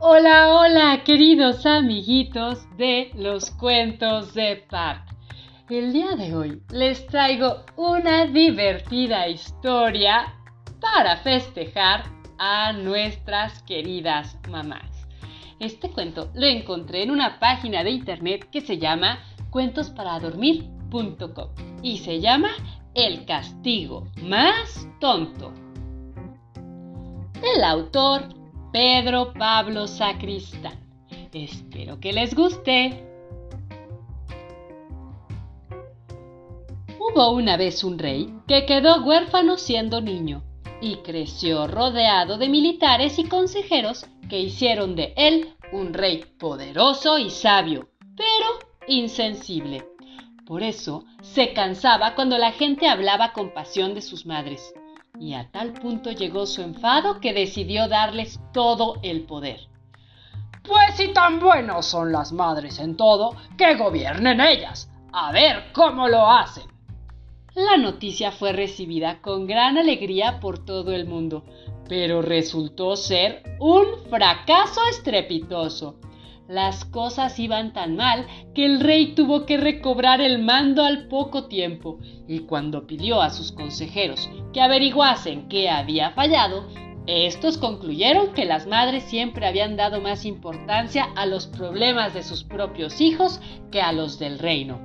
Hola, hola, queridos amiguitos de los cuentos de Park. El día de hoy les traigo una divertida historia para festejar a nuestras queridas mamás. Este cuento lo encontré en una página de internet que se llama cuentosparadormir.com y se llama El castigo más tonto. El autor Pedro Pablo Sacristán. Espero que les guste. Hubo una vez un rey que quedó huérfano siendo niño y creció rodeado de militares y consejeros que hicieron de él un rey poderoso y sabio, pero insensible. Por eso se cansaba cuando la gente hablaba con pasión de sus madres y a tal punto llegó su enfado que decidió darles todo el poder. Pues si tan buenos son las madres en todo, que gobiernen ellas. A ver cómo lo hacen. La noticia fue recibida con gran alegría por todo el mundo, pero resultó ser un fracaso estrepitoso. Las cosas iban tan mal que el rey tuvo que recobrar el mando al poco tiempo, y cuando pidió a sus consejeros que averiguasen qué había fallado, estos concluyeron que las madres siempre habían dado más importancia a los problemas de sus propios hijos que a los del reino.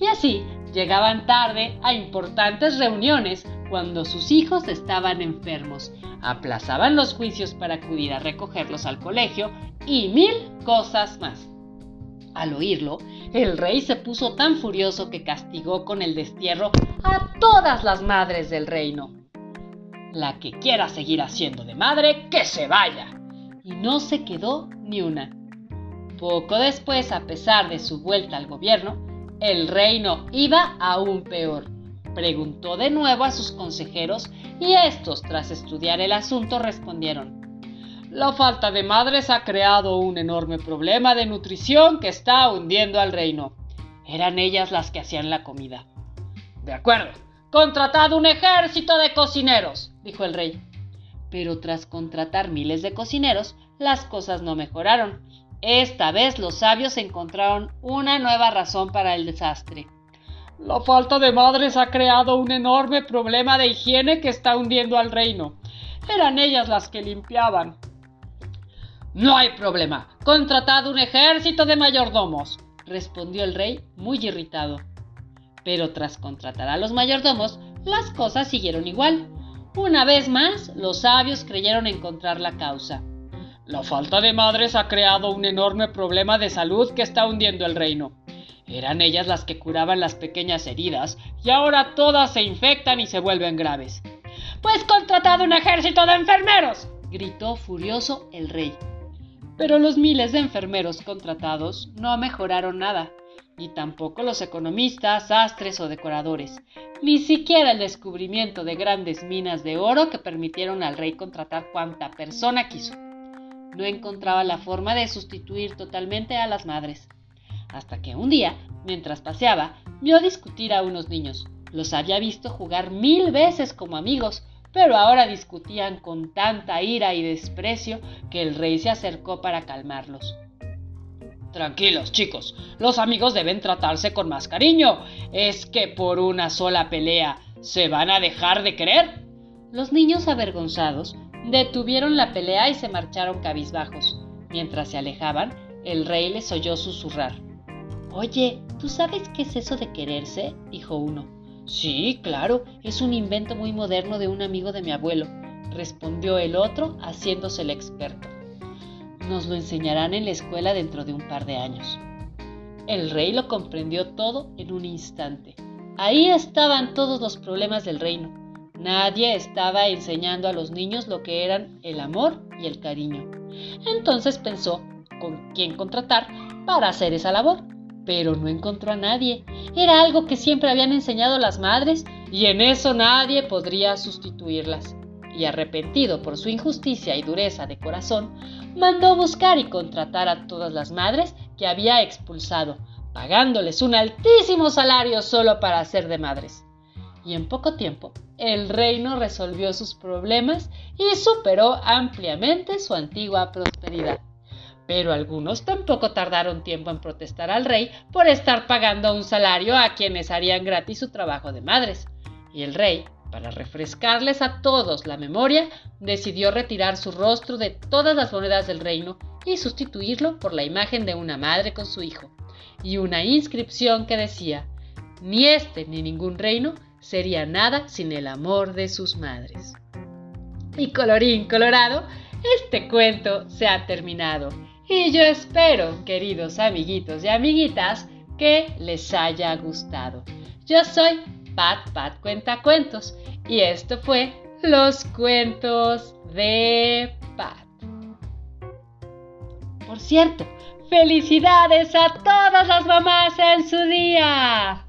Y así llegaban tarde a importantes reuniones cuando sus hijos estaban enfermos, aplazaban los juicios para acudir a recogerlos al colegio y mil cosas más. Al oírlo, el rey se puso tan furioso que castigó con el destierro a todas las madres del reino. La que quiera seguir haciendo de madre, que se vaya. Y no se quedó ni una. Poco después, a pesar de su vuelta al gobierno, el reino iba aún peor. Preguntó de nuevo a sus consejeros y estos, tras estudiar el asunto, respondieron, la falta de madres ha creado un enorme problema de nutrición que está hundiendo al reino. Eran ellas las que hacían la comida. De acuerdo, contratad un ejército de cocineros, dijo el rey. Pero tras contratar miles de cocineros, las cosas no mejoraron. Esta vez los sabios encontraron una nueva razón para el desastre. La falta de madres ha creado un enorme problema de higiene que está hundiendo al reino. Eran ellas las que limpiaban, no hay problema. Contratad un ejército de mayordomos, respondió el rey, muy irritado. Pero tras contratar a los mayordomos, las cosas siguieron igual. Una vez más, los sabios creyeron encontrar la causa. La falta de madres ha creado un enorme problema de salud que está hundiendo el reino. Eran ellas las que curaban las pequeñas heridas y ahora todas se infectan y se vuelven graves. Pues contratad un ejército de enfermeros, gritó furioso el rey. Pero los miles de enfermeros contratados no mejoraron nada, ni tampoco los economistas, sastres o decoradores, ni siquiera el descubrimiento de grandes minas de oro que permitieron al rey contratar cuanta persona quiso. No encontraba la forma de sustituir totalmente a las madres. Hasta que un día, mientras paseaba, vio discutir a unos niños. Los había visto jugar mil veces como amigos, pero ahora discutían con tanta ira y desprecio que el rey se acercó para calmarlos. Tranquilos, chicos, los amigos deben tratarse con más cariño. ¿Es que por una sola pelea se van a dejar de querer? Los niños avergonzados detuvieron la pelea y se marcharon cabizbajos. Mientras se alejaban, el rey les oyó susurrar. Oye, ¿tú sabes qué es eso de quererse? dijo uno. Sí, claro, es un invento muy moderno de un amigo de mi abuelo, respondió el otro, haciéndose el experto. Nos lo enseñarán en la escuela dentro de un par de años. El rey lo comprendió todo en un instante. Ahí estaban todos los problemas del reino. Nadie estaba enseñando a los niños lo que eran el amor y el cariño. Entonces pensó con quién contratar para hacer esa labor pero no encontró a nadie. Era algo que siempre habían enseñado las madres y en eso nadie podría sustituirlas. Y arrepentido por su injusticia y dureza de corazón, mandó buscar y contratar a todas las madres que había expulsado, pagándoles un altísimo salario solo para ser de madres. Y en poco tiempo, el reino resolvió sus problemas y superó ampliamente su antigua prosperidad. Pero algunos tampoco tardaron tiempo en protestar al rey por estar pagando un salario a quienes harían gratis su trabajo de madres. Y el rey, para refrescarles a todos la memoria, decidió retirar su rostro de todas las monedas del reino y sustituirlo por la imagen de una madre con su hijo, y una inscripción que decía, ni este ni ningún reino sería nada sin el amor de sus madres. Y colorín colorado, este cuento se ha terminado. Y yo espero, queridos amiguitos y amiguitas, que les haya gustado. Yo soy Pat Pat Cuenta Cuentos y esto fue Los Cuentos de Pat. Por cierto, felicidades a todas las mamás en su día.